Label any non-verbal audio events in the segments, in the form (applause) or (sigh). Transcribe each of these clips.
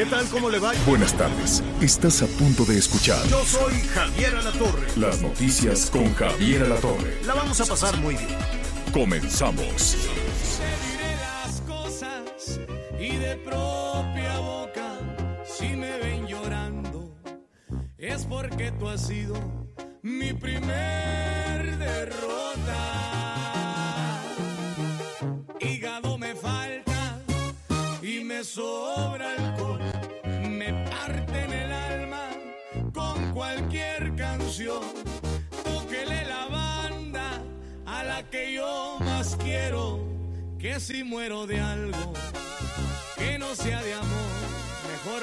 ¿Qué tal? ¿Cómo le va? Buenas tardes. Estás a punto de escuchar Yo soy Javier Alatorre. las noticias con Javier Alatorre. La vamos a pasar muy bien. Comenzamos. diré las cosas y de propia boca, si me ven llorando, es porque tú has sido mi primer derrota. Hígado me falta y me sobra alcohol, me parte en el alma con cualquier canción. Tóquele la banda a la que yo más quiero, que si muero de algo, que no sea de amor, mejor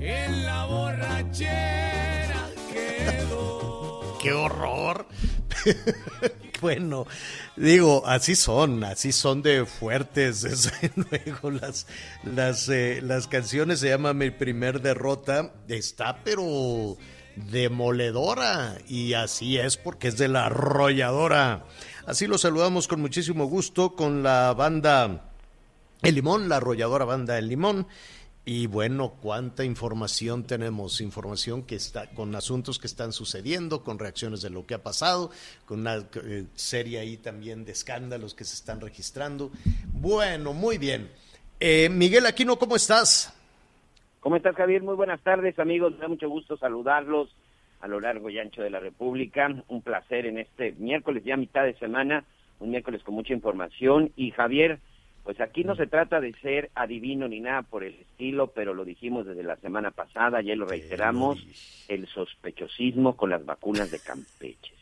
en la borrachera quedo. (laughs) ¡Qué horror! Bueno, digo, así son, así son de fuertes. (laughs) Luego, las, las, eh, las canciones se llama Mi primer derrota. Está, pero demoledora. Y así es porque es de la arrolladora. Así lo saludamos con muchísimo gusto con la banda El Limón, la arrolladora banda El Limón. Y bueno, cuánta información tenemos, información que está con asuntos que están sucediendo, con reacciones de lo que ha pasado, con una eh, serie ahí también de escándalos que se están registrando. Bueno, muy bien. Eh, Miguel Aquino, ¿cómo estás? ¿Cómo estás, Javier? Muy buenas tardes, amigos. Me da mucho gusto saludarlos a lo largo y ancho de la República. Un placer en este miércoles, ya mitad de semana, un miércoles con mucha información. Y Javier, pues aquí no se trata de ser adivino ni nada por el estilo, pero lo dijimos desde la semana pasada, ya lo reiteramos, el sospechosismo con las vacunas de Campeche.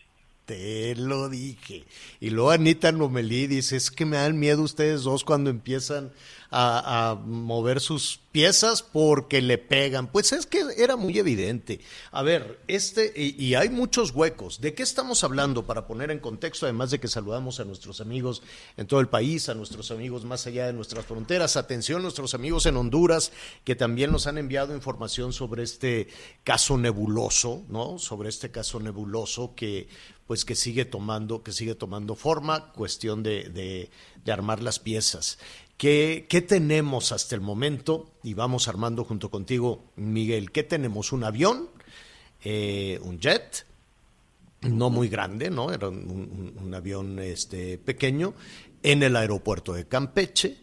Te lo dije. Y luego Anita Lomelí dice, es que me dan miedo ustedes dos cuando empiezan a, mover sus piezas porque le pegan. Pues es que era muy evidente. A ver, este, y, y, hay muchos huecos. ¿De qué estamos hablando para poner en contexto? Además de que saludamos a nuestros amigos en todo el país, a nuestros amigos más allá de nuestras fronteras. Atención, nuestros amigos en Honduras, que también nos han enviado información sobre este caso nebuloso, ¿no? Sobre este caso nebuloso que pues que sigue tomando, que sigue tomando forma, cuestión de, armar las piezas. ¿Qué, ¿Qué, tenemos hasta el momento? Y vamos armando junto contigo, Miguel. ¿Qué tenemos? ¿Un avión? Eh, ¿Un jet? No muy grande, ¿no? Era un, un, un, avión este, pequeño en el aeropuerto de Campeche,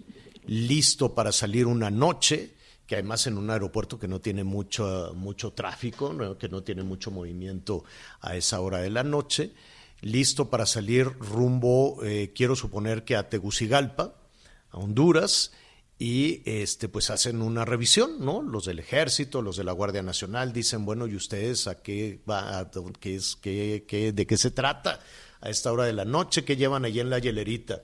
listo para salir una noche, que además en un aeropuerto que no tiene mucho, mucho tráfico, que no tiene mucho movimiento a esa hora de la noche, listo para salir rumbo, eh, quiero suponer que a Tegucigalpa, a Honduras, y este pues hacen una revisión, ¿no? Los del ejército, los de la Guardia Nacional dicen, bueno, ¿y ustedes a qué va, a, qué es, qué, qué, de qué se trata a esta hora de la noche? ¿Qué llevan allí en la hielerita?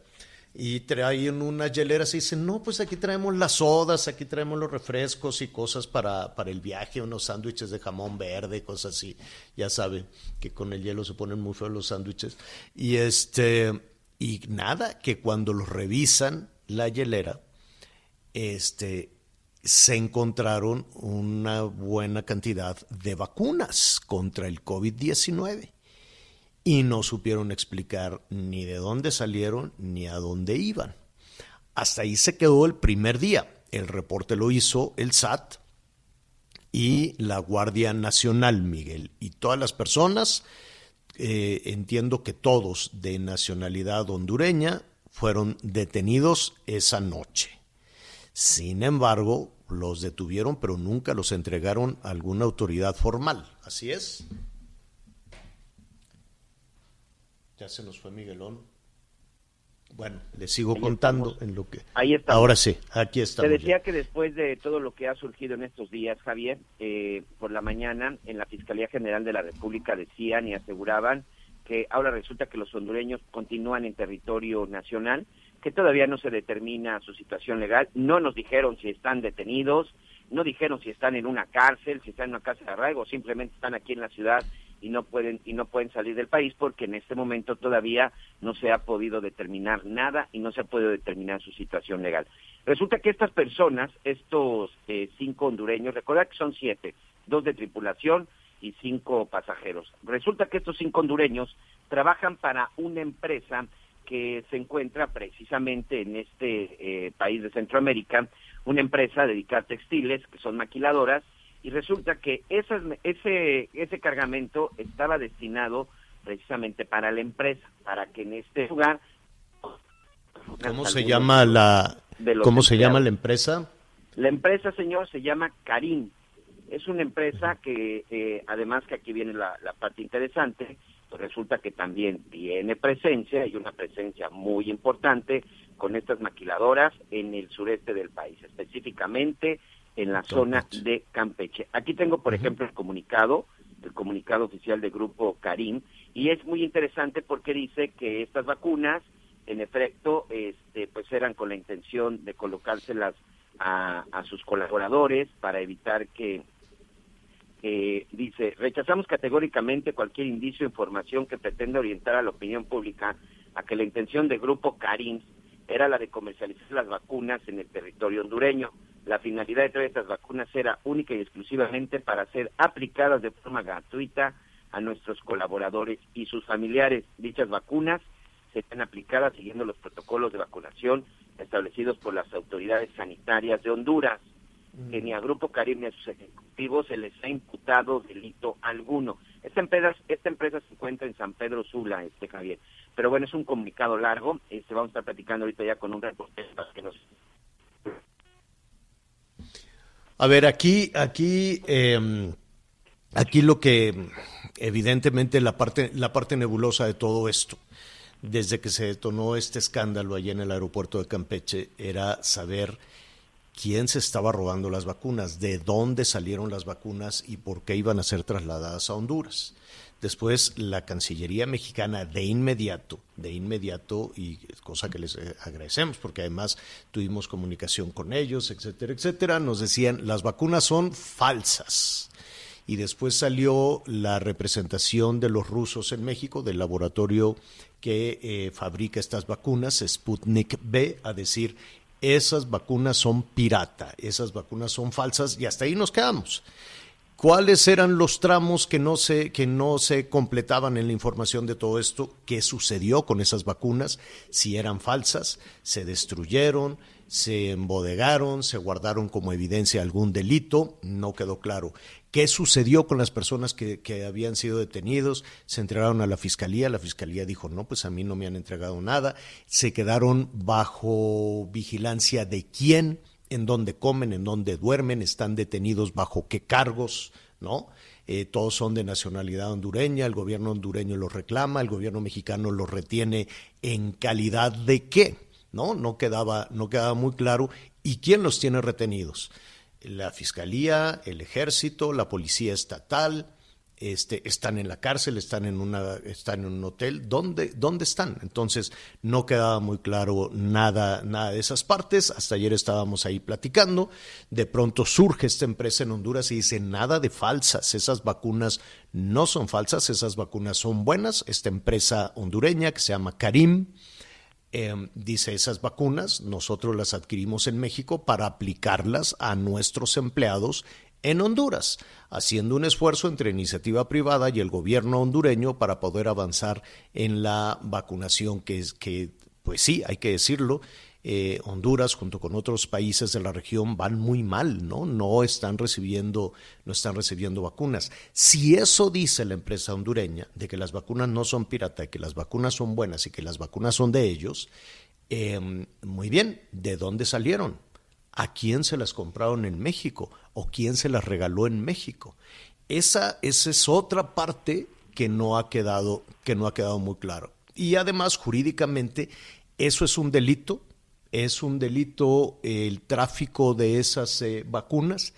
Y traen unas hieleras y dicen, no, pues aquí traemos las sodas, aquí traemos los refrescos y cosas para, para el viaje, unos sándwiches de jamón verde, cosas así. Ya saben que con el hielo se ponen muy feos los sándwiches. Y este, y nada, que cuando los revisan la hielera, este, se encontraron una buena cantidad de vacunas contra el COVID-19 y no supieron explicar ni de dónde salieron ni a dónde iban. Hasta ahí se quedó el primer día. El reporte lo hizo el SAT y la Guardia Nacional, Miguel. Y todas las personas, eh, entiendo que todos de nacionalidad hondureña, fueron detenidos esa noche. Sin embargo, los detuvieron, pero nunca los entregaron a alguna autoridad formal. ¿Así es? Ya se nos fue Miguelón. Bueno, le sigo Ahí contando estamos. en lo que. Ahí estamos. Ahora sí, aquí estamos. Te decía ya. que después de todo lo que ha surgido en estos días, Javier, eh, por la mañana en la Fiscalía General de la República decían y aseguraban que ahora resulta que los hondureños continúan en territorio nacional, que todavía no se determina su situación legal, no nos dijeron si están detenidos, no dijeron si están en una cárcel, si están en una casa de arraigo, simplemente están aquí en la ciudad y no pueden y no pueden salir del país porque en este momento todavía no se ha podido determinar nada y no se ha podido determinar su situación legal. Resulta que estas personas, estos eh, cinco hondureños, recuerda que son siete, dos de tripulación y cinco pasajeros. Resulta que estos cinco hondureños trabajan para una empresa que se encuentra precisamente en este eh, país de Centroamérica, una empresa dedicada a textiles, que son maquiladoras, y resulta que ese, ese cargamento estaba destinado precisamente para la empresa, para que en este lugar... ¿Cómo se llama la, ¿cómo se llama la empresa? La empresa, señor, se llama Karim. Es una empresa que, eh, además que aquí viene la, la parte interesante, pues resulta que también tiene presencia y una presencia muy importante con estas maquiladoras en el sureste del país, específicamente en la zona de Campeche. Aquí tengo, por ejemplo, el comunicado, el comunicado oficial del grupo Karim, y es muy interesante porque dice que estas vacunas, en efecto, este, pues eran con la intención de colocárselas a, a sus colaboradores para evitar que dice, rechazamos categóricamente cualquier indicio o información que pretenda orientar a la opinión pública a que la intención del grupo Karim era la de comercializar las vacunas en el territorio hondureño. La finalidad de traer estas vacunas era única y exclusivamente para ser aplicadas de forma gratuita a nuestros colaboradores y sus familiares. Dichas vacunas serán aplicadas siguiendo los protocolos de vacunación establecidos por las autoridades sanitarias de Honduras. Que ni a Grupo Karim ni a sus ejecutivos se les ha imputado delito alguno. Esta empresa, esta empresa se encuentra en San Pedro Sula, este Javier. Pero bueno, es un comunicado largo. Este, vamos a estar platicando ahorita ya con un reportero que nos a ver, aquí, aquí, em, aquí lo que evidentemente la parte, la parte nebulosa de todo esto, desde que se detonó este escándalo allí en el aeropuerto de Campeche, era saber quién se estaba robando las vacunas, de dónde salieron las vacunas y por qué iban a ser trasladadas a Honduras. Después la Cancillería mexicana de inmediato, de inmediato, y cosa que les eh, agradecemos porque además tuvimos comunicación con ellos, etcétera, etcétera, nos decían las vacunas son falsas. Y después salió la representación de los rusos en México, del laboratorio que eh, fabrica estas vacunas, Sputnik B, a decir esas vacunas son pirata, esas vacunas son falsas y hasta ahí nos quedamos cuáles eran los tramos que no se que no se completaban en la información de todo esto, qué sucedió con esas vacunas, si eran falsas, se destruyeron, se embodegaron, se guardaron como evidencia algún delito, no quedó claro. ¿Qué sucedió con las personas que, que, habían sido detenidos? Se entregaron a la fiscalía, la fiscalía dijo, no, pues a mí no me han entregado nada, se quedaron bajo vigilancia de quién, en dónde comen, en dónde duermen, están detenidos bajo qué cargos, ¿no? Eh, todos son de nacionalidad hondureña, el gobierno hondureño los reclama, el gobierno mexicano los retiene en calidad de qué, ¿no? No quedaba, no quedaba muy claro. ¿Y quién los tiene retenidos? La fiscalía, el ejército, la policía estatal, este, están en la cárcel, están en, una, están en un hotel, ¿dónde, ¿dónde están? Entonces no quedaba muy claro nada, nada de esas partes, hasta ayer estábamos ahí platicando, de pronto surge esta empresa en Honduras y dice nada de falsas, esas vacunas no son falsas, esas vacunas son buenas, esta empresa hondureña que se llama Karim, em, dice esas vacunas nosotros las adquirimos en México para aplicarlas a nuestros empleados en Honduras, haciendo un esfuerzo entre iniciativa privada y el gobierno hondureño para poder avanzar en la vacunación, que es que, pues sí, hay que decirlo, eh, Honduras junto con otros países de la región van muy mal, ¿no? No están recibiendo, no están recibiendo vacunas. Si eso dice la empresa hondureña, de que las vacunas no son pirata, que las vacunas son buenas y que las vacunas son de ellos, eh, muy bien, ¿de dónde salieron? ¿A quién se las compraron en México? O quién se las regaló en México. Esa, es otra parte que no ha quedado, que no ha quedado muy claro. Y además, jurídicamente, eso es un delito, es un delito el tráfico de esas eh, vacunas.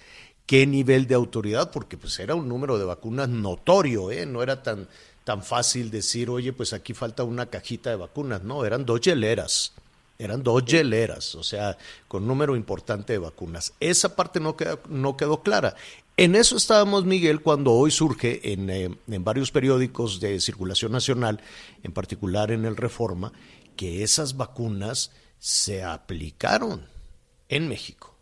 ¿Qué nivel de autoridad? Porque pues era un número de vacunas notorio, ¿eh? no era tan, tan fácil decir, oye, pues aquí falta una cajita de vacunas, no, eran dos hieleras, Eran dos hieleras, o sea, con número importante de vacunas. Esa parte no quedó, no quedó clara. En eso estábamos, Miguel, cuando hoy surge en, eh, en varios periódicos de circulación nacional, en particular en el Reforma, que esas vacunas se aplicaron en México.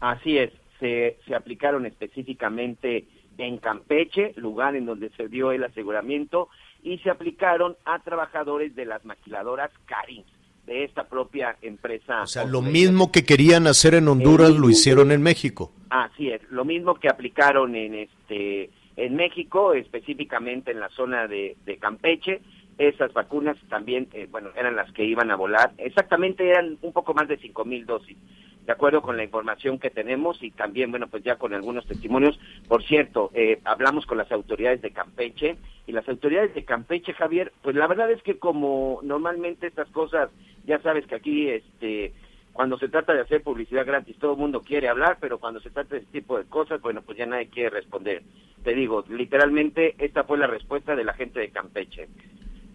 Así es, se, se aplicaron específicamente en Campeche, lugar en donde se dio el aseguramiento, y se aplicaron a trabajadores de las maquiladoras Carin, de esta propia empresa. O sea, lo mismo que querían hacer en Honduras lo hicieron en México. Así es, lo mismo que aplicaron en este en México, específicamente en la zona de, de Campeche, esas vacunas también, eh, bueno, eran las que iban a volar. Exactamente eran un poco más de cinco mil dosis de acuerdo con la información que tenemos y también, bueno, pues ya con algunos testimonios. Por cierto, eh, hablamos con las autoridades de Campeche y las autoridades de Campeche, Javier, pues la verdad es que como normalmente estas cosas, ya sabes que aquí, este, cuando se trata de hacer publicidad gratis, todo el mundo quiere hablar, pero cuando se trata de este tipo de cosas, bueno, pues ya nadie quiere responder. Te digo, literalmente esta fue la respuesta de la gente de Campeche.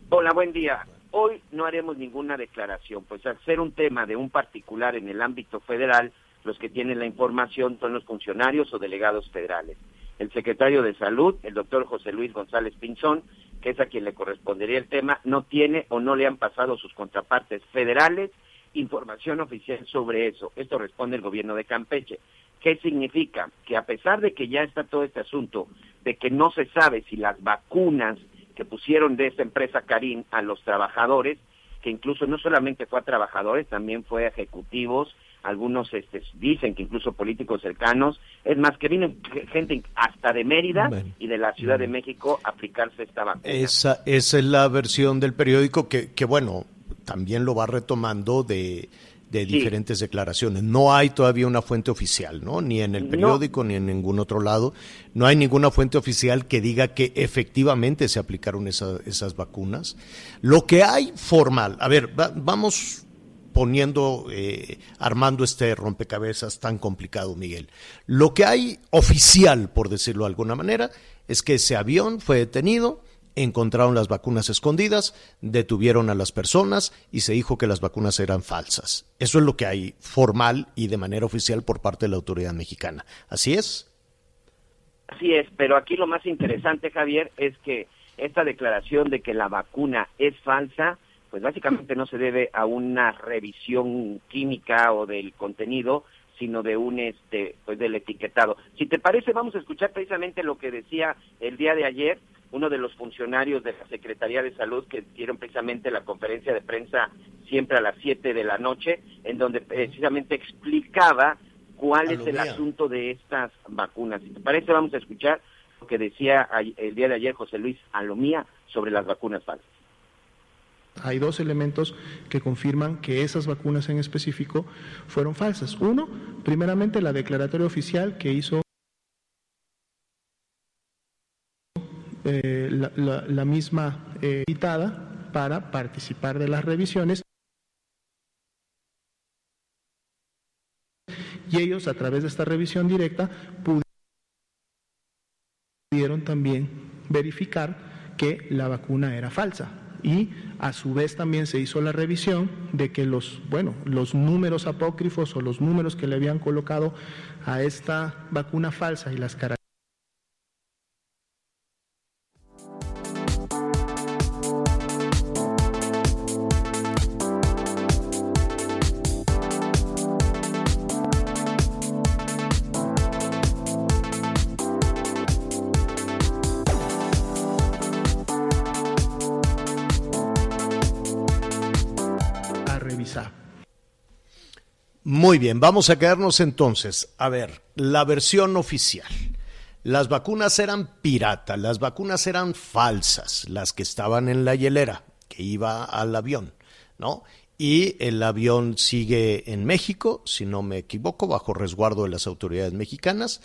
Hola, buen día. Hoy no haremos ninguna declaración, pues al ser un tema de un particular en el ámbito federal, los que tienen la información son los funcionarios o delegados federales. El secretario de Salud, el doctor José Luis González Pinzón, que es a quien le correspondería el tema, no tiene o no le han pasado sus contrapartes federales información oficial sobre eso. Esto responde el gobierno de Campeche. ¿Qué significa? Que a pesar de que ya está todo este asunto, de que no se sabe si las vacunas que pusieron de esta empresa Karim a los trabajadores, que incluso no solamente fue a trabajadores, también fue a ejecutivos, algunos este, dicen que incluso políticos cercanos, es más que vino gente hasta de Mérida y de la Ciudad de México a aplicarse esta vacuna. Esa, esa es la versión del periódico que, que bueno, también lo va retomando de, de diferentes declaraciones. No hay todavía una fuente oficial, ¿no? Ni en el periódico ni en ningún otro lado. No hay ninguna fuente oficial que diga que efectivamente se aplicaron esas vacunas. Lo que hay formal, a ver, vamos poniendo, eh, armando este rompecabezas tan complicado, Miguel. Lo que hay oficial, por decirlo de alguna manera, es que ese avión fue detenido, encontraron las vacunas escondidas, detuvieron a las personas y se dijo que las vacunas eran falsas. Eso es lo que hay formal y de manera oficial por parte de la autoridad mexicana. ¿Así es? Así es, pero aquí lo más interesante, Javier, es que esta declaración de que la vacuna es falsa, pues básicamente no se debe a una revisión química o del contenido, sino de un este pues del etiquetado. Si te parece, vamos a escuchar precisamente lo que decía el día de ayer uno de los funcionarios de la Secretaría de Salud que dieron precisamente la conferencia de prensa siempre a las 7 de la noche, en donde precisamente explicaba cuál es el asunto de estas vacunas. Si te parece, vamos a escuchar lo que decía el día de ayer José Luis Alomía sobre las vacunas falsas. Hay dos elementos que confirman que esas vacunas en específico fueron falsas. Uno, primeramente la declaratoria oficial que hizo Eh, la, misma eh, para participar de las revisiones. Y ellos, a través de esta revisión directa, pudieron también verificar que la vacuna era falsa. Y a su vez también se hizo la revisión de que los, bueno, los números apócrifos o los números que le habían colocado a esta vacuna falsa y las características Muy bien, vamos a quedarnos entonces. A ver, la versión oficial. Las vacunas eran piratas, las vacunas eran falsas, las que estaban en la hielera, que iba al avión, ¿no? Y el avión sigue en México, si no me equivoco, bajo resguardo de las autoridades mexicanas.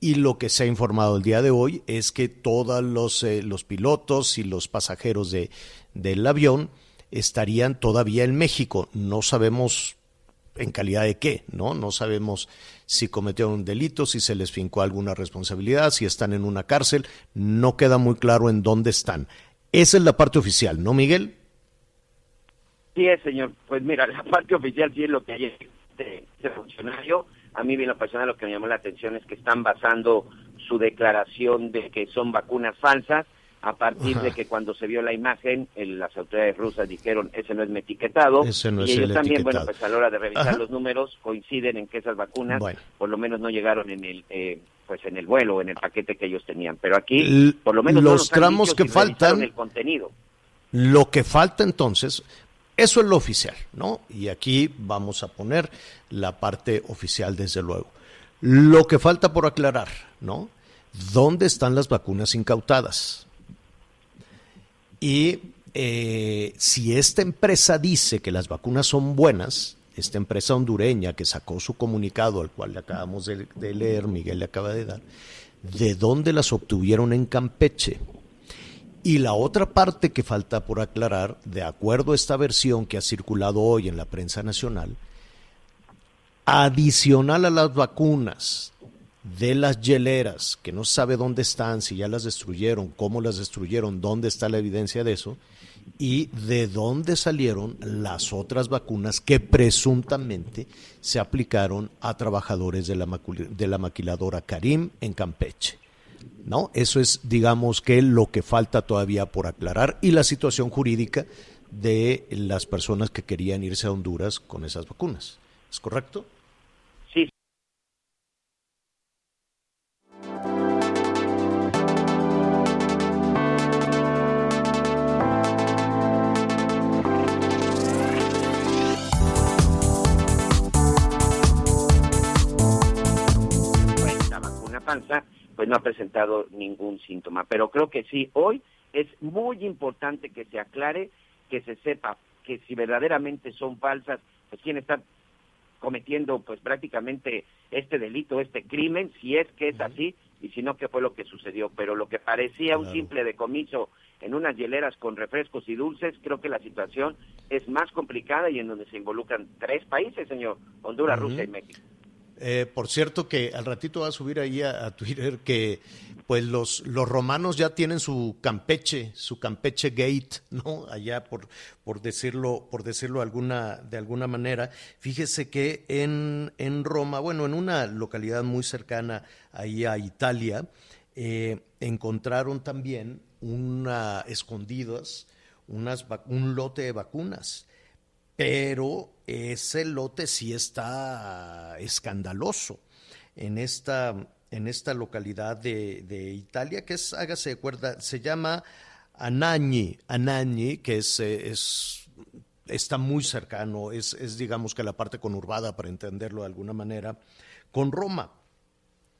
Y lo que se ha informado el día de hoy es que todos los, eh, los pilotos y los pasajeros de, del avión estarían todavía en México. No sabemos en calidad de qué, ¿no? No sabemos si cometieron un delito, si se les fincó alguna responsabilidad, si están en una cárcel, no queda muy claro en dónde están. Esa es la parte oficial, ¿no, Miguel? Sí es, señor. Pues mira, la parte oficial sí es lo que hay este, este funcionario. A mí, bien lo lo que me llamó la atención es que están basando su declaración de que son vacunas falsas a partir de que cuando se vio la imagen, las autoridades rusas dijeron, ese no es mi etiquetado. Ese no y ellos el también, bueno, pues a la hora de revisar Ajá. los números, coinciden en que esas vacunas, Bueno. por lo menos no llegaron en el, eh, pues en el vuelo, en el paquete que ellos tenían. Pero aquí, L- por lo menos no los tramos que faltan- el contenido. Lo que falta entonces, eso es lo oficial, ¿no? Y aquí vamos a poner la parte oficial, desde luego. Lo que falta por aclarar, ¿no? ¿Dónde están las vacunas incautadas? Y eh, si esta empresa dice que las vacunas son buenas, esta empresa hondureña que sacó su comunicado, al cual le acabamos de, de leer, Miguel le acaba de dar, ¿de dónde las obtuvieron en Campeche? Y la otra parte que falta por aclarar, de acuerdo a esta versión que ha circulado hoy en la prensa nacional, adicional a las vacunas de las hieleras, que no sabe dónde están, si ya las destruyeron, cómo las destruyeron, dónde está la evidencia de eso, y de dónde salieron las otras vacunas que presuntamente se aplicaron a trabajadores de la, de la maquiladora Karim en Campeche. ¿no? Eso es, digamos, que lo que falta todavía por aclarar y la situación jurídica de las personas que querían irse a Honduras con esas vacunas. ¿Es correcto? Pues no ha presentado ningún síntoma. Pero creo que sí, hoy es muy importante que se aclare, que se sepa que si verdaderamente son falsas, pues quién está cometiendo pues prácticamente este delito, este crimen, si es que es así y si no, qué fue lo que sucedió. Pero lo que parecía un simple decomiso en unas hieleras con refrescos y dulces, creo que la situación es más complicada y en donde se involucran tres países, señor, Honduras. Rusia y México. Eh, por cierto que al ratito va a subir ahí a, Twitter que pues los, los romanos ya tienen su Campeche, su Campeche Gate, ¿no? Allá por, por decirlo, por decirlo alguna, de alguna manera. Fíjese que en, en Roma, bueno, en una localidad muy cercana ahí a Italia, eh, encontraron también una escondidas unas, un lote de vacunas pero ese lote sí está escandaloso en esta, en esta localidad de, Italia, que es, hágase de cuerda, se llama Anagni, Anagni, que es, eh, es está muy cercano, es, es digamos que la parte conurbada, para entenderlo de alguna manera, con Roma.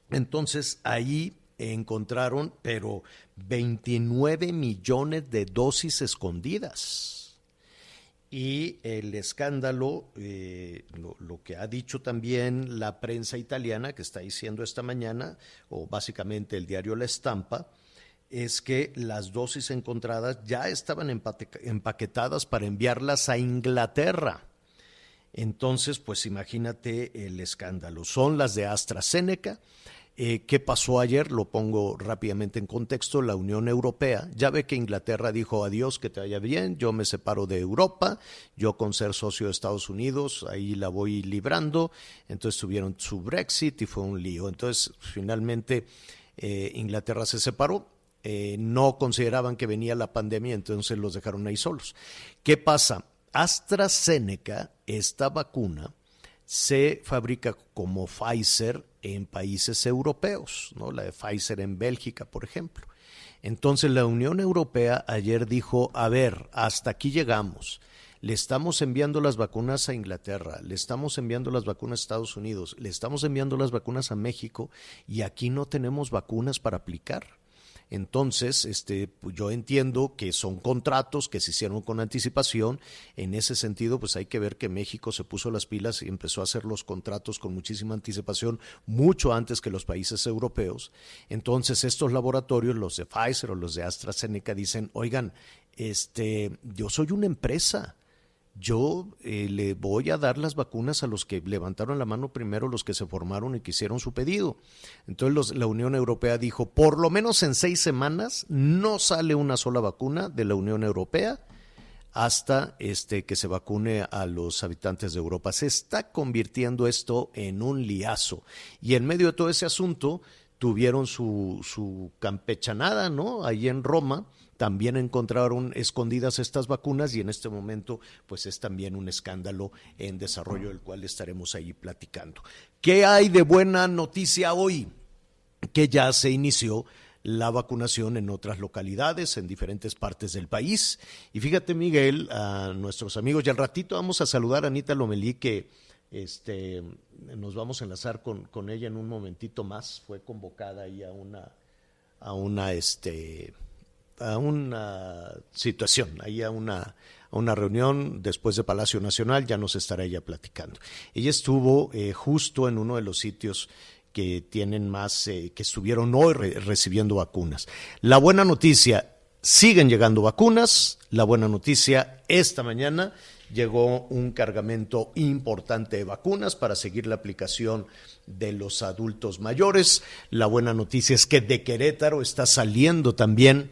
Entonces ahí encontraron, pero 29 millones de dosis escondidas. Y el escándalo, eh, lo, lo, que ha dicho también la prensa italiana, que está diciendo esta mañana, o básicamente el diario La Estampa, es que las dosis encontradas ya estaban empaquetadas para enviarlas a Inglaterra. Entonces, pues imagínate el escándalo. Son las de AstraZeneca. Eh, ¿Qué pasó ayer? Lo pongo rápidamente en contexto. La Unión Europea, ya ve que Inglaterra dijo adiós, que te vaya bien, yo me separo de Europa, yo con ser socio de Estados Unidos, ahí la voy librando. Entonces tuvieron su Brexit y fue un lío. Entonces, finalmente, eh, Inglaterra se separó. Eh, no consideraban que venía la pandemia, entonces los dejaron ahí solos. ¿Qué pasa? AstraZeneca, esta vacuna, se fabrica como Pfizer en países europeos, ¿no? La de Pfizer en Bélgica, por ejemplo. Entonces la Unión Europea ayer dijo, a ver, hasta aquí llegamos. Le estamos enviando las vacunas a Inglaterra, le estamos enviando las vacunas a Estados Unidos, le estamos enviando las vacunas a México y aquí no tenemos vacunas para aplicar. Entonces, este, pues yo entiendo que son contratos que se hicieron con anticipación. En ese sentido, pues hay que ver que México se puso las pilas y empezó a hacer los contratos con muchísima anticipación, mucho antes que los países europeos. Entonces, estos laboratorios, los de Pfizer o los de AstraZeneca, dicen, oigan, este, yo soy una empresa yo eh, le voy a dar las vacunas a los que levantaron la mano primero, los que se formaron y que hicieron su pedido. Entonces los, la Unión Europea dijo, por lo menos en seis semanas no sale una sola vacuna de la Unión Europea hasta este que se vacune a los habitantes de Europa. Se está convirtiendo esto en un liazo. Y en medio de todo ese asunto tuvieron su, su campechanada, ¿no? Ahí en Roma también encontraron escondidas estas vacunas y en este momento pues es también un escándalo en desarrollo del cual estaremos ahí platicando. ¿Qué hay de buena noticia hoy? Que ya se inició la vacunación en otras localidades, en diferentes partes del país. Y fíjate, Miguel, a nuestros amigos, y al ratito vamos a saludar a Anita Lomelí, que este, nos vamos a enlazar con, con ella en un momentito más. Fue convocada ahí a una, a una, este, a una situación, ahí a una, una reunión después de Palacio Nacional, ya nos estará ella platicando. Ella estuvo eh, justo en uno de los sitios que tienen más, eh, que estuvieron hoy re recibiendo vacunas. La buena noticia, siguen llegando vacunas. La buena noticia, esta mañana llegó un cargamento importante de vacunas para seguir la aplicación de los adultos mayores. La buena noticia es que de Querétaro está saliendo también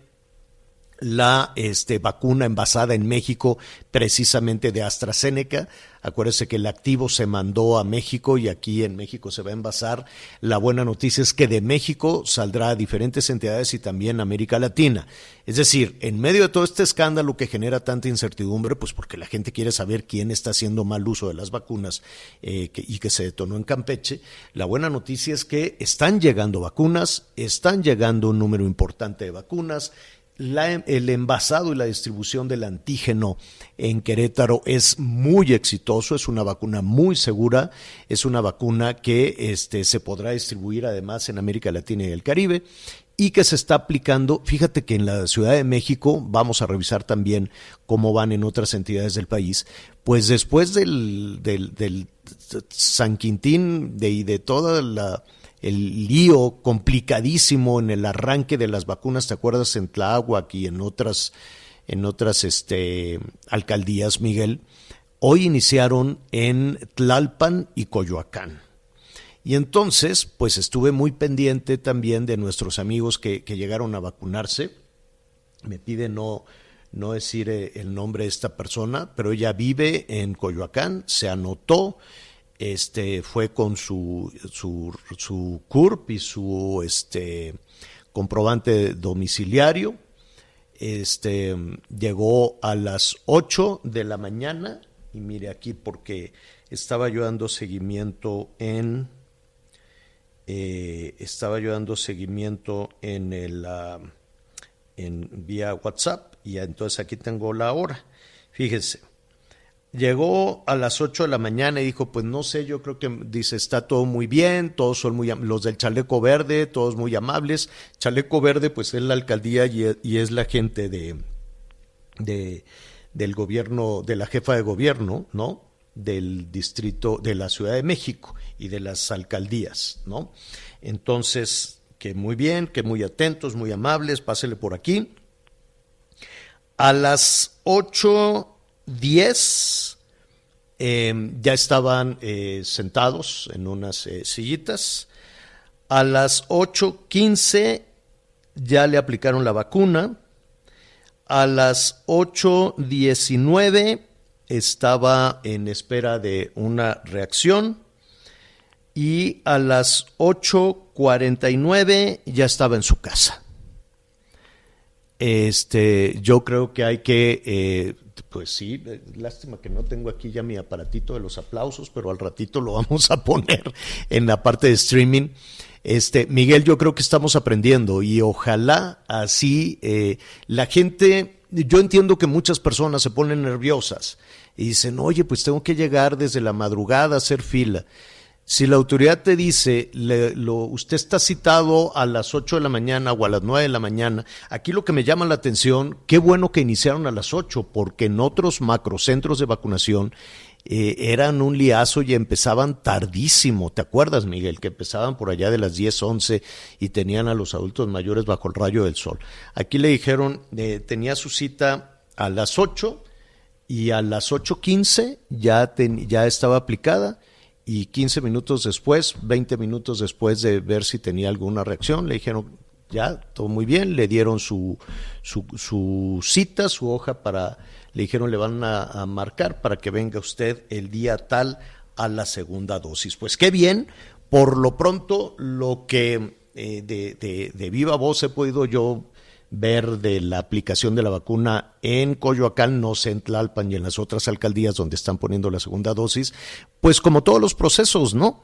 la este, vacuna envasada en México, precisamente de AstraZeneca. Acuérdese que el activo se mandó a México y aquí en México se va a envasar. La buena noticia es que de México saldrá a diferentes entidades y también a América Latina. Es decir, en medio de todo este escándalo que genera tanta incertidumbre, pues porque la gente quiere saber quién está haciendo mal uso de las vacunas eh, y que se detonó en Campeche, la buena noticia es que están llegando vacunas, están llegando un número importante de vacunas la, el envasado y la distribución del antígeno en Querétaro es muy exitoso, es una vacuna muy segura, es una vacuna que este, se podrá distribuir además en América Latina y el Caribe y que se está aplicando, fíjate que en la Ciudad de México, vamos a revisar también cómo van en otras entidades del país, pues después del, del, del San Quintín de, y de toda la el lío complicadísimo en el arranque de las vacunas, ¿te acuerdas? En Tláhuac y en otras, en otras este, alcaldías, Miguel. Hoy iniciaron en Tlalpan y Coyoacán. Y entonces, pues estuve muy pendiente también de nuestros amigos que, que llegaron a vacunarse. Me pide no, no decir eh, el nombre de esta persona, pero ella vive en Coyoacán, se anotó este fue con su, su, su CURP y su este, comprobante domiciliario. Este, llegó a las 8 de la mañana y mire aquí porque estaba yo dando seguimiento en eh, estaba yo seguimiento en el uh, en vía WhatsApp y entonces aquí tengo la hora. Fíjense, Llegó a las 8 de la mañana y dijo, pues no sé, yo creo que dice, está todo muy bien, todos son muy, los del chaleco verde, todos muy amables. Chaleco verde, pues es la alcaldía y, es la gente de, de, del gobierno, de la jefa de gobierno, ¿no? Del distrito, de la Ciudad de México y de las alcaldías, ¿no? Entonces, que muy bien, que muy atentos, muy amables, pásele por aquí. A las 8 10 eh, ya estaban eh, sentados en unas eh, sillitas. A las 8.15 ya le aplicaron la vacuna. A las 8.19 estaba en espera de una reacción. Y a las 8.49 ya estaba en su casa. Este, yo creo que hay que pues sí, eh, lástima que no tengo aquí ya mi aparatito de los aplausos, pero al ratito lo (laughs) vamos a poner en la parte de streaming. Este, Miguel, yo creo que estamos aprendiendo y ojalá así eh, la gente, yo entiendo que muchas personas se ponen nerviosas y dicen, oye, pues tengo que llegar desde la madrugada a hacer fila. Si la autoridad te dice, le, lo, usted está citado a las 8 de la mañana o a las 9 de la mañana, aquí lo que me llama la atención, qué bueno que iniciaron a las 8, porque en otros macrocentros de vacunación eh, eran un liazo y empezaban tardísimo. ¿Te acuerdas, Miguel? Que empezaban por allá de las 10, 11 y tenían a los adultos mayores bajo el rayo del sol. Aquí le dijeron, eh, tenía su cita a las 8 y a las 8.15 ya, ya estaba aplicada y 15 minutos después, 20 minutos después de ver si tenía alguna reacción, le dijeron, ya, todo muy bien, le dieron su, su, su cita, su hoja para, le dijeron le van a, marcar para que venga usted el día tal a la segunda dosis. Pues qué bien, por lo pronto lo que eh, de, de, de viva voz he podido yo ver de la aplicación de la vacuna en Coyoacán, no sé en Tlalpan y en las otras alcaldías donde están poniendo la segunda dosis, pues como todos los procesos, ¿no?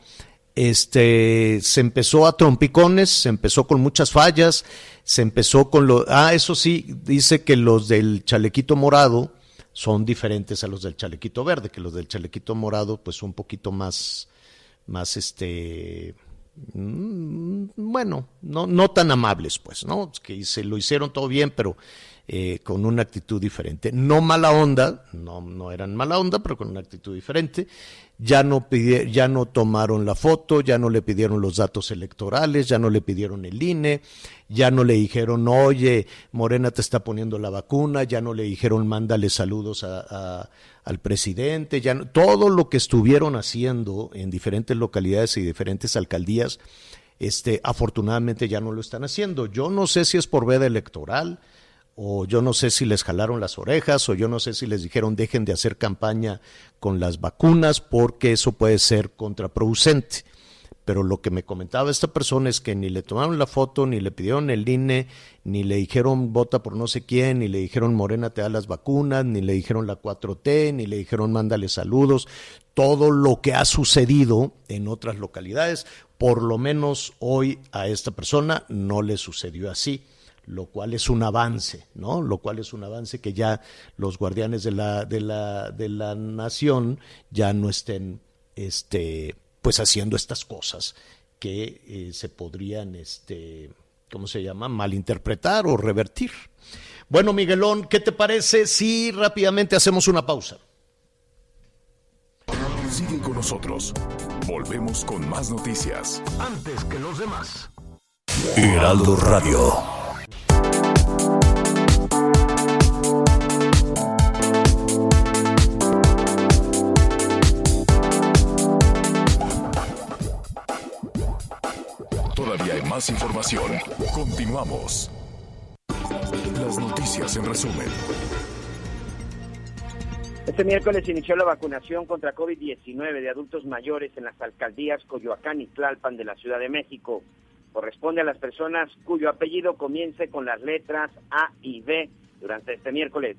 Este, se empezó a trompicones, se empezó con muchas fallas, se empezó con lo, ah, eso sí, dice que los del chalequito morado son diferentes a los del chalequito verde, que los del chalequito morado pues un poquito más, más este, bueno, no, no tan amables, pues, ¿no? Que se lo hicieron todo bien, pero eh, con una actitud diferente. No mala onda, no, no eran mala onda, pero con una actitud diferente. Ya no, ya no tomaron la foto, ya no le pidieron los datos electorales, ya no le pidieron el INE, ya no le dijeron, oye, Morena te está poniendo la vacuna, ya no le dijeron, mándale saludos a, al presidente, ya todo lo que estuvieron haciendo en diferentes localidades y diferentes alcaldías, este, afortunadamente ya no lo están haciendo. Yo no sé si es por veda electoral, o yo no sé si les jalaron las orejas, o yo no sé si les dijeron dejen de hacer campaña con las vacunas porque eso puede ser contraproducente. Pero lo que me comentaba esta persona es que ni le tomaron la foto, ni le pidieron el INE, ni le dijeron vota por no sé quién, ni le dijeron Morena te da las vacunas, ni le dijeron la 4T, ni le dijeron mándale saludos. Todo lo que ha sucedido en otras localidades, por lo menos hoy a esta persona no le sucedió así lo cual es un avance, ¿no? Lo cual es un avance que ya los guardianes de la, de la, de la nación ya no estén, este, pues haciendo estas cosas que eh, se podrían, este, ¿cómo se llama? Malinterpretar o revertir. Bueno, Miguelón, ¿qué te parece si rápidamente hacemos una pausa? Sigue con nosotros. Volvemos con más noticias. Antes que los demás. Heraldo Radio. Más información. Continuamos. Las noticias en resumen. Este miércoles inició la vacunación contra COVID-19 de adultos mayores en las alcaldías Coyoacán y Tlalpan de la Ciudad de México corresponde a las personas cuyo apellido comience con las letras A y B durante este miércoles.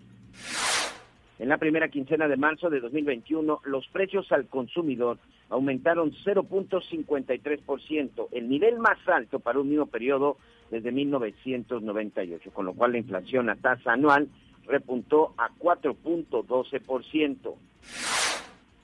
En la primera quincena de marzo de 2021, los precios al consumidor aumentaron 0.53%, el nivel más alto para un mismo periodo desde 1998, con lo cual la inflación a tasa anual repuntó a 4.12%.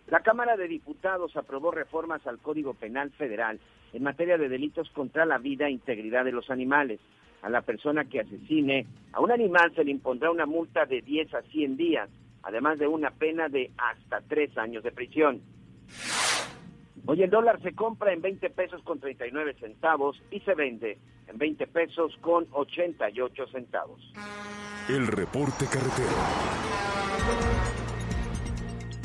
La Cámara de Diputados aprobó reformas al Código Penal Federal en materia de delitos contra la vida e integridad de los animales. A la persona que asesine a un animal se le impondrá una multa de 10 a 100 días, además de una pena de hasta 3 años de prisión. Hoy el dólar se compra en 20 pesos con 39 centavos y se vende en 20 pesos con 88 centavos. El reporte carretero.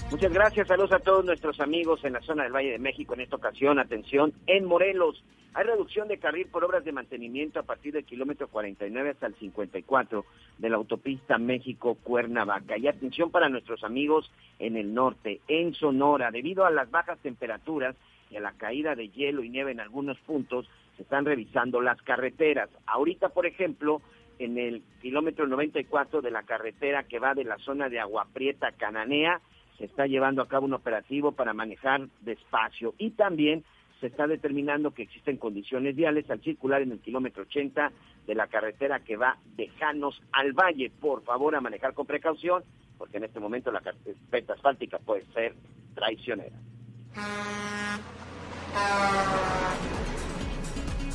Muchas gracias, saludos a todos nuestros amigos en la zona del Valle de México en esta ocasión. Atención, en Morelos hay reducción de carril por obras de mantenimiento a partir del kilómetro 49 hasta el 54 de la autopista México-Cuernavaca. Y atención para nuestros amigos en el norte, en Sonora, debido a las bajas temperaturas y a la caída de hielo y nieve en algunos puntos, se están revisando las carreteras. Ahorita, por ejemplo, en el kilómetro 94 de la carretera que va de la zona de Agua Prieta Cananea, se está llevando a cabo un operativo para manejar despacio y también se está determinando que existen condiciones viales al circular en el kilómetro 80 de la carretera que va de Janos al Valle. Por favor, a manejar con precaución, porque en este momento la carpeta asfáltica puede ser traicionera.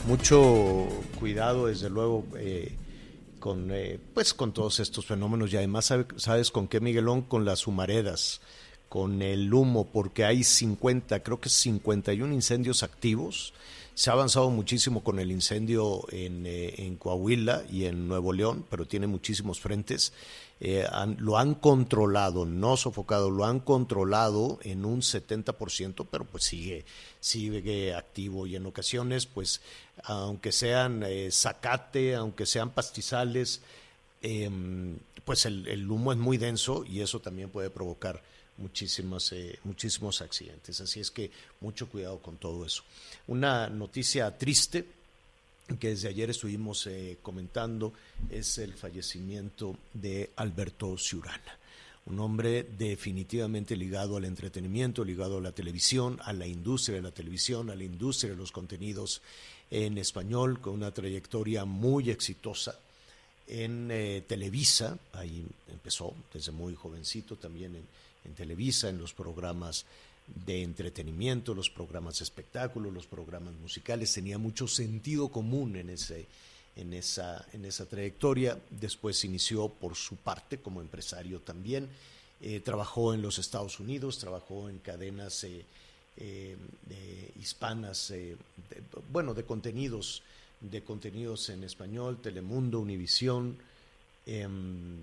Mucho cuidado, desde luego, eh, con, eh, pues, con todos estos fenómenos y además, ¿sabes con qué, Miguelón? Con las humaredas con el humo, porque hay 50, creo que 51 incendios activos. Se ha avanzado muchísimo con el incendio en, eh, Coahuila y en Nuevo León, pero tiene muchísimos frentes. eh, lo han controlado, no sofocado, lo han controlado en un 70%, pero pues sigue, sigue activo y en ocasiones, pues, aunque sean eh, zacate, aunque sean pastizales, em, pues el, humo es muy denso y eso también puede provocar muchísimos, eh, muchísimos accidentes. Así es que mucho cuidado con todo eso. Una noticia triste que desde ayer estuvimos eh, comentando es el fallecimiento de Alberto Ciurana, un hombre definitivamente ligado al entretenimiento, ligado a la televisión, a la industria de la televisión, a la industria de los contenidos en español, con una trayectoria muy exitosa en eh, Televisa, ahí empezó desde muy jovencito también en Televisa, en los programas de entretenimiento, los programas de espectáculo, los programas musicales, tenía mucho sentido común en, ese, en, esa, en esa trayectoria. Después inició por su parte como empresario también. Eh, trabajó en los Estados Unidos, trabajó en cadenas eh, eh, hispanas, bueno, de contenidos, de contenidos en español, Telemundo, Univisión em,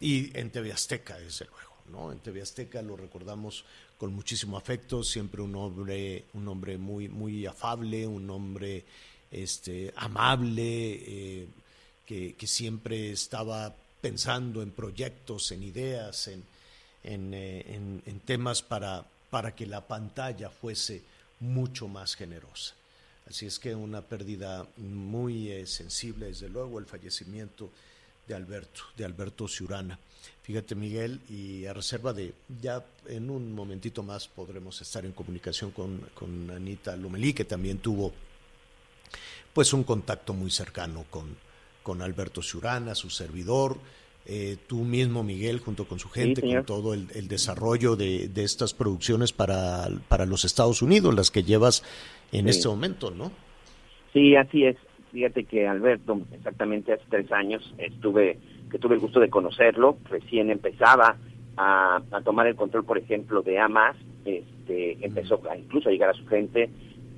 y en TV Azteca, desde luego. ¿No? En TV Azteca lo recordamos con muchísimo afecto, siempre un hombre, un hombre muy, muy afable, un hombre este, amable, eh, que, siempre estaba pensando en proyectos, en ideas, en, eh, en, temas para, para que la pantalla fuese mucho más generosa. Así es que una pérdida muy eh, sensible, desde luego, el fallecimiento de Alberto, de Alberto Ciurana. Fíjate, Miguel, y a reserva de, ya en un momentito más podremos estar en comunicación con, con Anita Lomelí, que también tuvo pues un contacto muy cercano con, con Alberto Ciurana, su servidor, eh, tú mismo, Miguel, junto con su gente, con todo el, desarrollo de, de, estas producciones para, para los Estados Unidos, las que llevas en este momento, ¿no? Sí, así es. Fíjate que Alberto, exactamente hace tres años, estuve que tuve el gusto de conocerlo, recién empezaba a, tomar el control, por ejemplo, de AMAS, este, empezó incluso a llegar a su gente,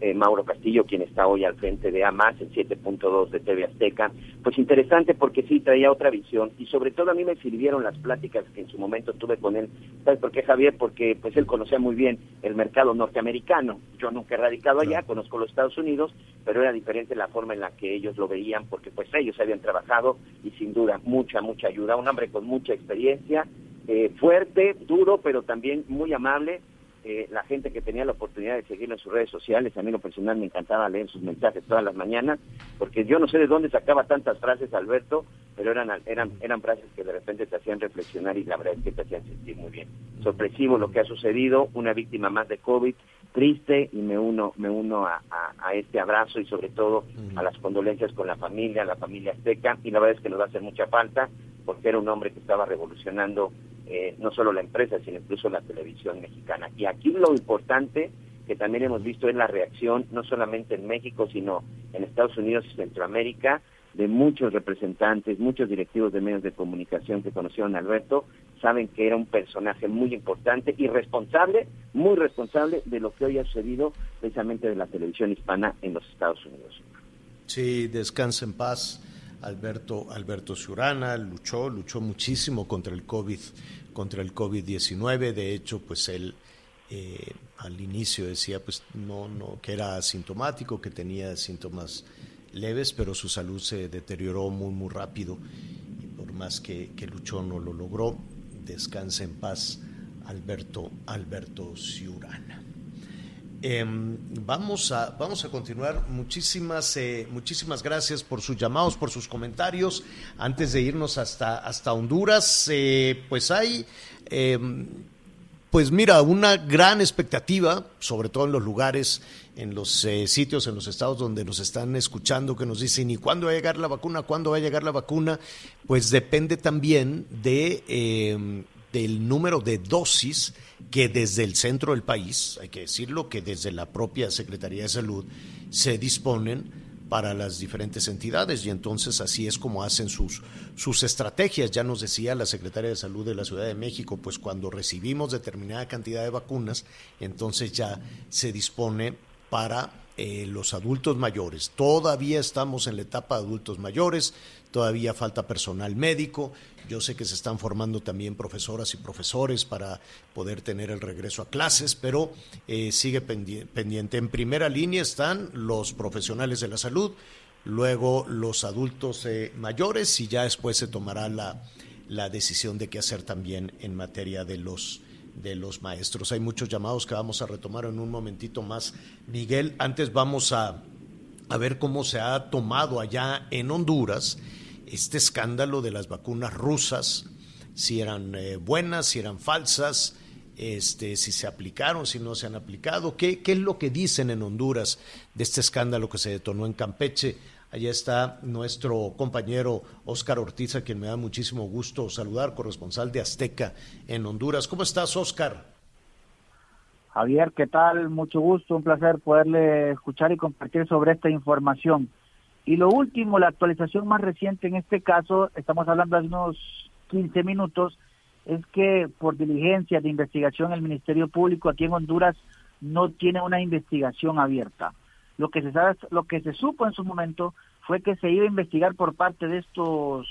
eh, Mauro Castillo, quien está hoy al frente de AMAS, el 7.2 de TV Azteca. Pues interesante porque sí traía otra visión y sobre todo a mí me sirvieron las pláticas que en su momento tuve con él. ¿Sabes por qué, Javier? Porque pues él conocía muy bien el mercado norteamericano. Yo nunca he radicado allá, conozco los Estados Unidos, pero era diferente la forma en la que ellos lo veían porque pues ellos habían trabajado y sin duda mucha, mucha ayuda. Un hombre con mucha experiencia, eh, fuerte, duro, pero también muy amable eh, la gente que tenía la oportunidad de seguirlo en sus redes sociales, a mí lo personal me encantaba leer sus mensajes todas las mañanas, porque yo no sé de dónde sacaba tantas frases Alberto, pero eran, eran, eran frases que de repente te hacían reflexionar y la verdad es que te hacían sentir muy bien. Sorpresivo lo que ha sucedido, una víctima más de COVID, triste y me uno, me uno a, a, este abrazo y sobre todo a las condolencias con la familia, la familia azteca y la verdad es que nos va a hacer mucha falta porque era un hombre que estaba revolucionando eh, no solo la empresa, sino incluso la televisión mexicana. Y aquí lo importante que también hemos visto es la reacción, no solamente en México, sino en Estados Unidos y Centroamérica, de muchos representantes, muchos directivos de medios de comunicación que conocieron a Alberto, saben que era un personaje muy importante y responsable, muy responsable de lo que hoy ha sucedido precisamente de la televisión hispana en los Estados Unidos. Sí, descansa en paz. Alberto, Alberto Ciurana luchó, luchó muchísimo contra el COVID, contra el COVID-19. De hecho, pues él eh, al inicio decía pues no, no, que era asintomático, que tenía síntomas leves, pero su salud se deterioró muy, muy rápido. Y por más que, que luchó, no lo logró. Descansa en paz, Alberto, Alberto Ciurana. Em, vamos, a, vamos a continuar. Muchísimas, eh, muchísimas gracias por sus llamados, por sus comentarios. Antes de irnos hasta, hasta Honduras, eh, pues hay, em, pues mira, una gran expectativa, sobre todo en los lugares, en los eh, sitios, en los estados donde nos están escuchando, que nos dicen, ¿y cuándo va a llegar la vacuna? ¿Cuándo va a llegar la vacuna? Pues depende también de, em, del número de dosis que desde el centro del país, hay que decirlo, que desde la propia Secretaría de Salud se disponen para las diferentes entidades y entonces así es como hacen sus, sus estrategias. Ya nos decía la Secretaria de Salud de la Ciudad de México, pues cuando recibimos determinada cantidad de vacunas, entonces ya se dispone para eh, los adultos mayores. Todavía estamos en la etapa de adultos mayores, todavía falta personal médico, yo sé que se están formando también profesoras y profesores para poder tener el regreso a clases, pero eh, sigue pendiente. En primera línea están los profesionales de la salud, luego los adultos eh, mayores y ya después se tomará la, la decisión de qué hacer también en materia de los de los maestros. Hay muchos llamados que vamos a retomar en un momentito más. Miguel, antes vamos a, a ver cómo se ha tomado allá en Honduras este escándalo de las vacunas rusas, si eran eh, buenas, si eran falsas, este, si se aplicaron, si no se han aplicado. ¿Qué, ¿Qué es lo que dicen en Honduras de este escándalo que se detonó en Campeche? Allá está nuestro compañero Óscar Ortiz, a quien me da muchísimo gusto saludar, corresponsal de Azteca en Honduras. ¿Cómo estás, Óscar? Javier, ¿qué tal? Mucho gusto, un placer poderle escuchar y compartir sobre esta información. Y lo último, la actualización más reciente en este caso, estamos hablando de unos 15 minutos, es que por diligencia de investigación el Ministerio Público aquí en Honduras no tiene una investigación abierta. Lo que se sabe, lo que se supo en su momento fue que se iba a investigar por parte de estos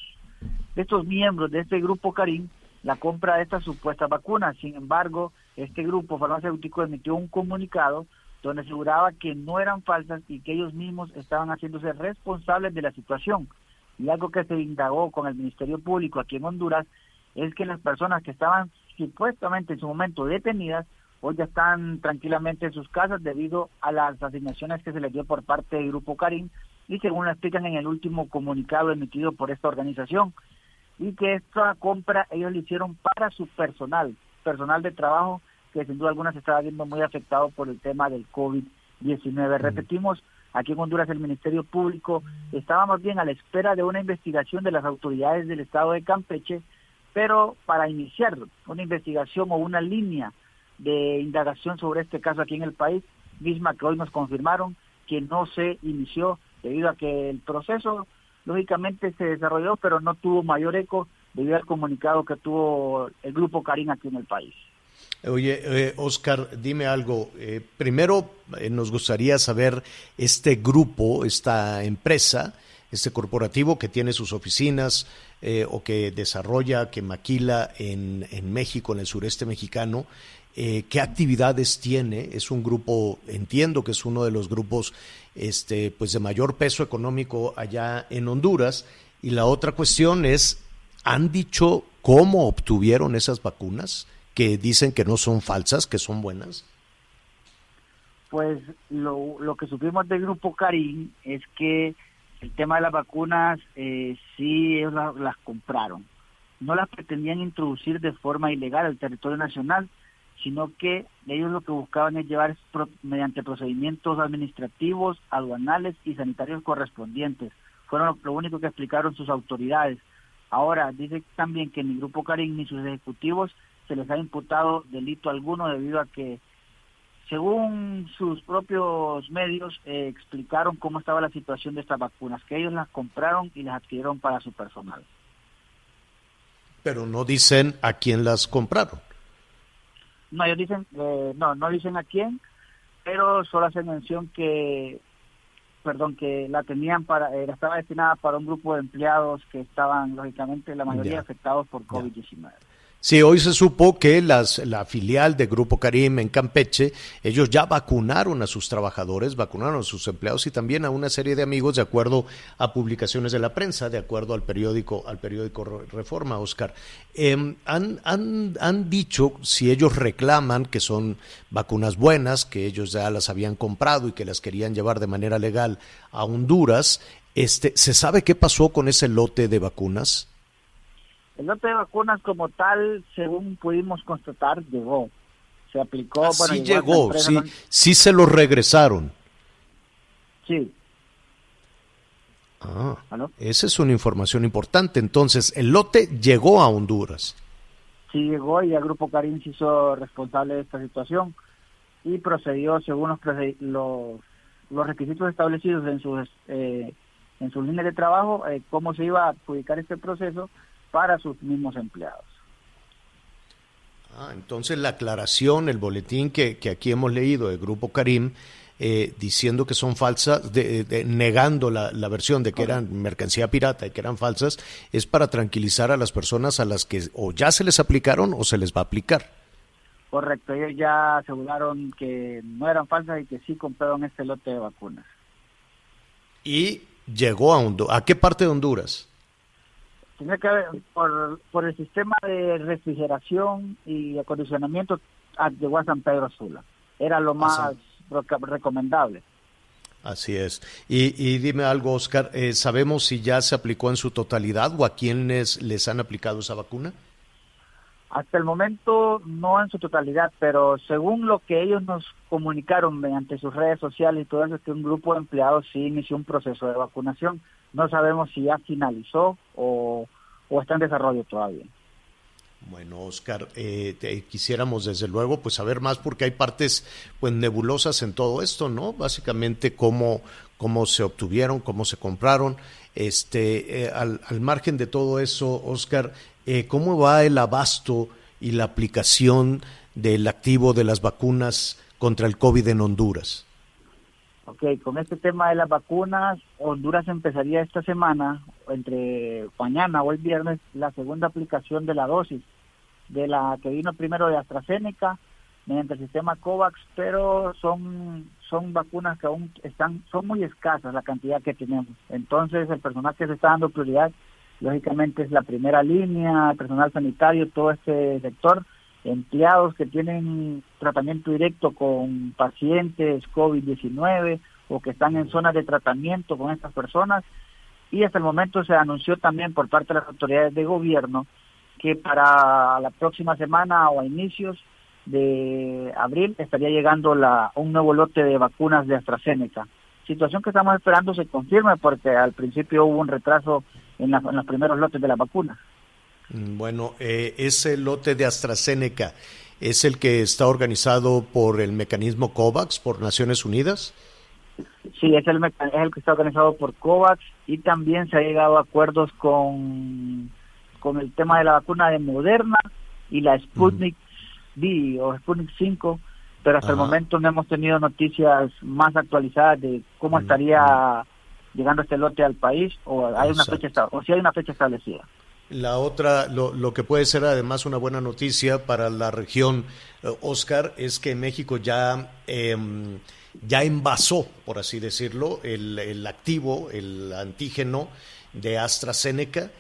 de estos miembros de este grupo Karim la compra de estas supuestas vacunas. Sin embargo, este grupo farmacéutico emitió un comunicado donde aseguraba que no eran falsas y que ellos mismos estaban haciéndose responsables de la situación. Y algo que se indagó con el Ministerio Público aquí en Honduras es que las personas que estaban supuestamente en su momento detenidas hoy ya están tranquilamente en sus casas debido a las asignaciones que se les dio por parte del Grupo Karim y según lo explican en el último comunicado emitido por esta organización y que esta compra ellos le hicieron para su personal, personal de trabajo que sin duda alguna se estaba viendo muy afectado por el tema del COVID-19. Repetimos, aquí en Honduras el Ministerio Público estaba más bien a la espera de una investigación de las autoridades del estado de Campeche, pero para iniciar una investigación o una línea de indagación sobre este caso aquí en el país, misma que hoy nos confirmaron que no se inició debido a que el proceso lógicamente se desarrolló, pero no tuvo mayor eco debido al comunicado que tuvo el grupo Karim aquí en el país. Oye, eh, Oscar, dime algo. Eh, primero, eh, nos gustaría saber este grupo, esta empresa, este corporativo que tiene sus oficinas o que desarrolla, que maquila en, en, México, en el sureste mexicano, qué actividades tiene. Es un grupo, entiendo que es uno de los grupos este, pues de mayor peso económico allá en Honduras. Y la otra cuestión es, ¿han dicho cómo obtuvieron esas vacunas? Que dicen que no son falsas, que son buenas? Pues lo, lo que supimos del grupo Karim es que el tema de las vacunas eh, sí ellos las compraron. No las pretendían introducir de forma ilegal al territorio nacional, sino que ellos lo que buscaban es llevar mediante procedimientos administrativos, aduanales y sanitarios correspondientes. Fueron lo, único que explicaron sus autoridades. Ahora, dice también que ni Grupo Karim ni sus ejecutivos se les ha imputado delito alguno debido a que, según sus propios medios, eh, explicaron cómo estaba la situación de estas vacunas, que ellos las compraron y las adquirieron para su personal. Pero no dicen a quién las compraron. No, ellos dicen, eh, no, no dicen a quién, pero solo hacen mención que, perdón, que la tenían para, eh, estaba destinada para un grupo de empleados que estaban, lógicamente, la mayoría afectados por COVID-19. Sí, hoy se supo que las, la filial de Grupo Karim en Campeche, ellos ya vacunaron a sus trabajadores, vacunaron a sus empleados y también a una serie de amigos de acuerdo a publicaciones de la prensa, de acuerdo al periódico, al periódico Reforma, Oscar. Em, han, han, han dicho si ellos reclaman que son vacunas buenas, que ellos ya las habían comprado y que las querían llevar de manera legal a Honduras. Este, ¿Se sabe qué pasó con ese lote de vacunas? El lote de vacunas como tal, según pudimos constatar, llegó. Se aplicó. Ah, sí llegó, sí, sí se lo regresaron. Sí. Ah, esa es una información importante. Entonces, el lote llegó a Honduras. Sí, llegó y el Grupo Karim se hizo responsable de esta situación y procedió según los, los, los requisitos establecidos en sus, eh, en sus líneas de trabajo, eh, cómo se iba a adjudicar este proceso para sus mismos empleados. Ah, entonces la aclaración, el boletín que, aquí hemos leído del Grupo Karim, eh, diciendo que son falsas, negando la, la, versión de que eran mercancía pirata y que eran falsas, es para tranquilizar a las personas a las que o ya se les aplicaron o se les va a aplicar. Correcto, ellos ya aseguraron que no eran falsas y que sí compraron este lote de vacunas. ¿Y llegó a Honduras? ¿A qué parte de Honduras? Tiene que ver por, por el sistema de refrigeración y acondicionamiento llegó a San Pedro Sula. Era lo más recomendable. Así es. Y, dime algo, Oscar, eh, ¿sabemos si ya se aplicó en su totalidad o a quiénes les han aplicado esa vacuna? Hasta el momento no en su totalidad, pero según lo que ellos nos comunicaron mediante sus redes sociales y todo eso, que un grupo de empleados sí inició un proceso de vacunación. No sabemos si ya finalizó o, está en desarrollo todavía. Bueno, Oscar, eh, quisiéramos desde luego pues saber más porque hay partes pues nebulosas en todo esto, ¿no? Básicamente cómo, cómo se obtuvieron, cómo se compraron. Este, eh, al, margen de todo eso, Oscar, eh, ¿cómo va el abasto y la aplicación del activo de las vacunas contra el COVID en Honduras? Ok, con este tema de las vacunas, Honduras empezaría esta semana, entre mañana o el viernes, la segunda aplicación de la dosis de la que vino primero de AstraZeneca mediante el sistema COVAX, pero son son vacunas que aún están son muy escasas la cantidad que tenemos. Entonces, el personal que se está dando prioridad lógicamente es la primera línea, el personal sanitario, todo este sector, empleados que tienen tratamiento directo con pacientes COVID-19 o que están en zonas de tratamiento con estas personas. Y hasta el momento se anunció también por parte de las autoridades de gobierno que para la próxima semana o a inicios de abril estaría llegando la, un nuevo lote de vacunas de AstraZeneca. Situación que estamos esperando se confirme porque al principio hubo un retraso en, los primeros lotes de la vacuna. Mm, bueno, eh, ese lote de AstraZeneca es el que está organizado por el mecanismo COVAX, por Naciones Unidas. Sí, es el, es el que está organizado por COVAX y también se ha llegado a acuerdos con con el tema de la vacuna de Moderna y la Sputnik V o Sputnik 5, pero hasta el momento no hemos tenido noticias más actualizadas de cómo estaría llegando este lote al país o hay una fecha o si hay una fecha establecida. La otra, lo, lo, que puede ser además una buena noticia para la región, eh, Oscar, es que México ya, em, ya envasó, por así decirlo, el, el activo, el antígeno de AstraZeneca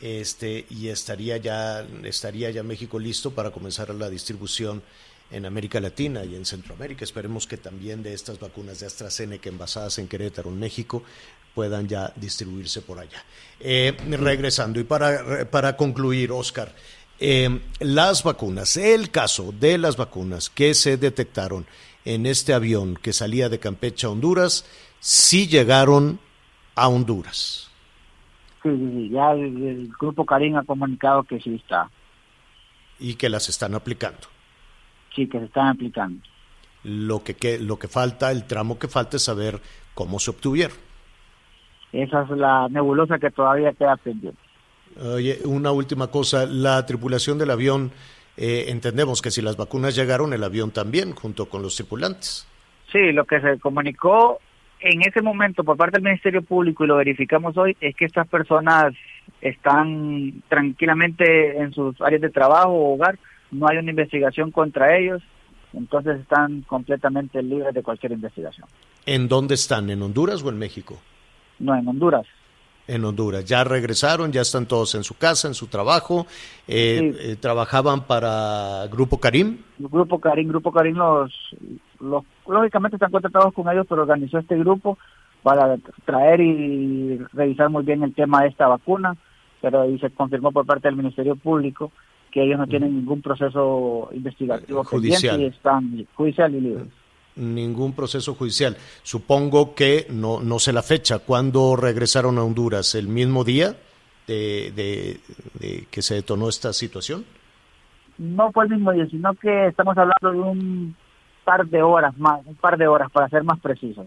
este, y estaría ya, estaría ya México listo para comenzar la distribución en América Latina y en Centroamérica. Esperemos que también de estas vacunas de AstraZeneca envasadas en Querétaro, en México, puedan ya distribuirse por allá. Eh, regresando, y para, para concluir, Oscar, eh, las vacunas, el caso de las vacunas que se detectaron en este avión que salía de Campeche a Honduras, sí llegaron a Honduras. Sí, ya el, grupo Karim ha comunicado que sí está. Y que las están aplicando. Sí, que se están aplicando. Lo que, lo que falta, el tramo que falta es saber cómo se obtuvieron. Esa es la nebulosa que todavía queda pendiente. Oye, una última cosa, la tripulación del avión, eh, entendemos que si las vacunas llegaron, el avión también, junto con los tripulantes. Sí, lo que se comunicó en ese momento por parte del Ministerio Público, y lo verificamos hoy, es que estas personas están tranquilamente en sus áreas de trabajo o hogar, no hay una investigación contra ellos, entonces están completamente libres de cualquier investigación. ¿En dónde están? ¿En Honduras o en México? No, en Honduras. En Honduras. Ya regresaron, ya están todos en su casa, en su trabajo. Eh, eh, ¿Trabajaban para Grupo Karim? Grupo Karim, Grupo Karim los lógicamente están contratados con ellos, pero organizó este grupo para traer y revisar muy bien el tema de esta vacuna, pero ahí se confirmó por parte del Ministerio Público que ellos no tienen ningún proceso investigativo judicial y están judicial y libres. Ningún proceso judicial. Supongo que no, no sé la fecha. ¿Cuándo regresaron a Honduras? ¿El mismo día de, de que se detonó esta situación? No fue el mismo día, sino que estamos hablando de un par de horas más, un par de horas para ser más precisos.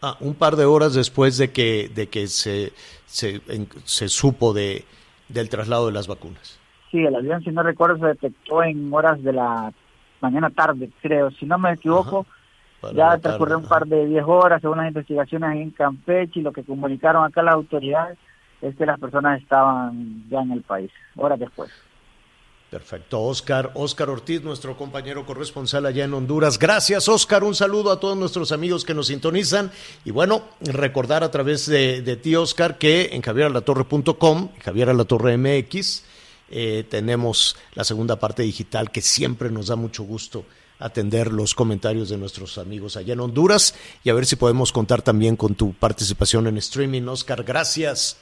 Ah, un par de horas después de que, de que se, se, se supo de, del traslado de las vacunas. Sí, el avión, si no recuerdo, se detectó en horas de la mañana tarde, creo. Si no me equivoco, Ya transcurrió un par de 10 horas, según las investigaciones en Campeche, y lo que comunicaron acá las autoridades es que las personas estaban ya en el país, horas después. Perfecto, Oscar, Oscar Ortiz, nuestro compañero corresponsal allá en Honduras. Gracias, Oscar. Un saludo a todos nuestros amigos que nos sintonizan. Y bueno, recordar a través de, de ti, Oscar, que en javieralatorre.com, Javier Alatorre MX, eh, tenemos la segunda parte digital que siempre nos da mucho gusto atender los comentarios de nuestros amigos allá en Honduras y a ver si podemos contar también con tu participación en streaming. Oscar, gracias.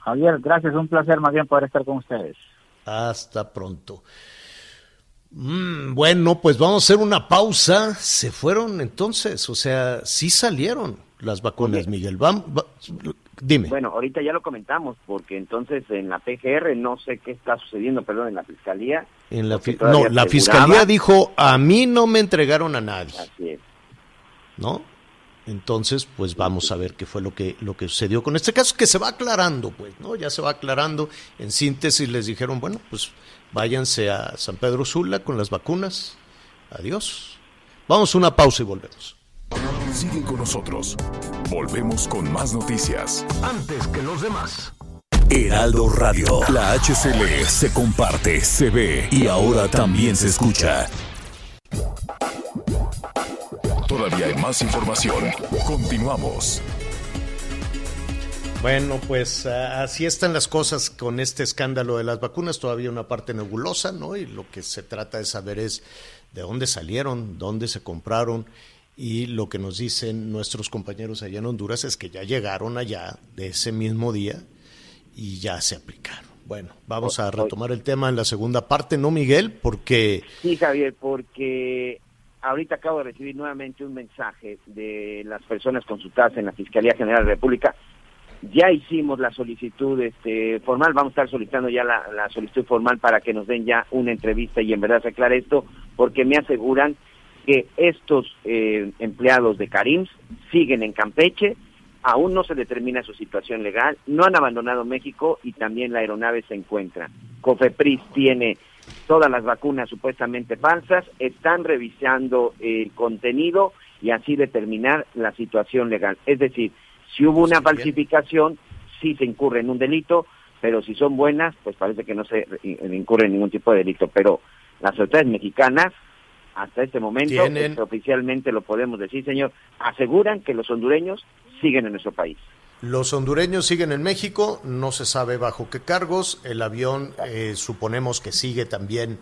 Javier, gracias, un placer más bien poder estar con ustedes. Hasta pronto. Mm, bueno, pues vamos a hacer una pausa. Se fueron entonces, o sea, sí salieron las vacunas, Miguel. Vam- va- dime. Bueno, ahorita ya lo comentamos, porque entonces en la PGR no sé qué está sucediendo, perdón, en la Fiscalía. en la porque fi- todavía no, la fiscalía dijo, a mí no me entregaron a nadie, Así es. ¿no? Entonces, pues vamos a ver qué fue lo que, lo que sucedió con este caso, que se va aclarando, pues, ¿no? Ya se va aclarando. En síntesis les dijeron, bueno, pues váyanse a San Pedro Sula con las vacunas. Adiós. Vamos a una pausa y volvemos. Sigue con nosotros. Volvemos con más noticias. Antes que los demás. Heraldo Radio. La HCL se comparte, se ve y ahora también se escucha. Todavía hay más información. Continuamos. Bueno, pues ah, así están las cosas con este escándalo de las vacunas, todavía una parte nebulosa, ¿no? Y lo que se trata de saber es de dónde salieron, dónde se compraron y lo que nos dicen nuestros compañeros allá en Honduras es que ya llegaron allá de ese mismo día y ya se aplicaron. Bueno, vamos a retomar el tema en la segunda parte, ¿no, Miguel? Porque Sí, Javier, porque ahorita acabo de recibir nuevamente un mensaje de las personas consultadas en la Fiscalía General de la República. Ya hicimos la solicitud este, formal, vamos a estar solicitando ya la, la solicitud formal para que nos den ya una entrevista y en verdad se aclare esto, porque me aseguran que estos eh, empleados de Carims siguen en Campeche, aún no se determina su situación legal, no han abandonado México y también la aeronave se encuentra. Cofepris tiene todas las vacunas supuestamente falsas, están revisando el contenido y así determinar la situación legal. Es decir, si hubo una falsificación, sí se incurre en un delito, pero si son buenas, pues parece que no se incurre en ningún tipo de delito. Pero las autoridades mexicanas, hasta este momento, Tienen- oficialmente lo podemos decir, señor, aseguran que los hondureños siguen en nuestro país. Los hondureños siguen en México, no se sabe bajo qué cargos. El avión eh, suponemos que sigue también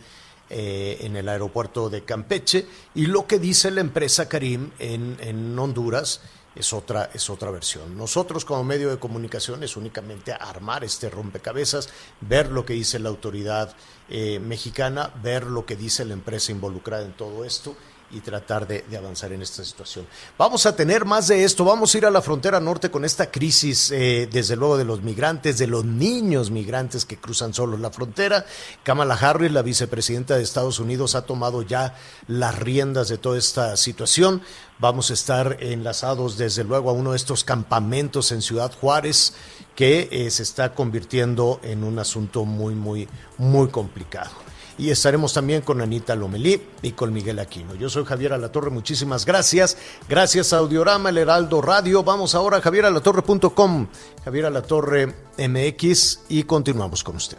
eh, en el aeropuerto de Campeche. Y lo que dice la empresa Karim en, en Honduras es otra, es otra versión. Nosotros como medio de comunicación es únicamente armar este rompecabezas, ver lo que dice la autoridad eh, mexicana, ver lo que dice la empresa involucrada en todo esto y tratar de, avanzar en esta situación. Vamos a tener más de esto, vamos a ir a la frontera norte con esta crisis, eh, desde luego de los migrantes, de los niños migrantes que cruzan solos la frontera. Kamala Harris, la vicepresidenta de Estados Unidos, ha tomado ya las riendas de toda esta situación. Vamos a estar enlazados desde luego a uno de estos campamentos en Ciudad Juárez que eh, se está convirtiendo en un asunto muy, muy, muy complicado y estaremos también con Anita Lomelí y con Miguel Aquino. Yo soy Javier Alatorre, muchísimas gracias. Gracias a Audiorama, el Heraldo Radio. Vamos ahora a javieralatorre.com, Javier Alatorre MX y continuamos con usted.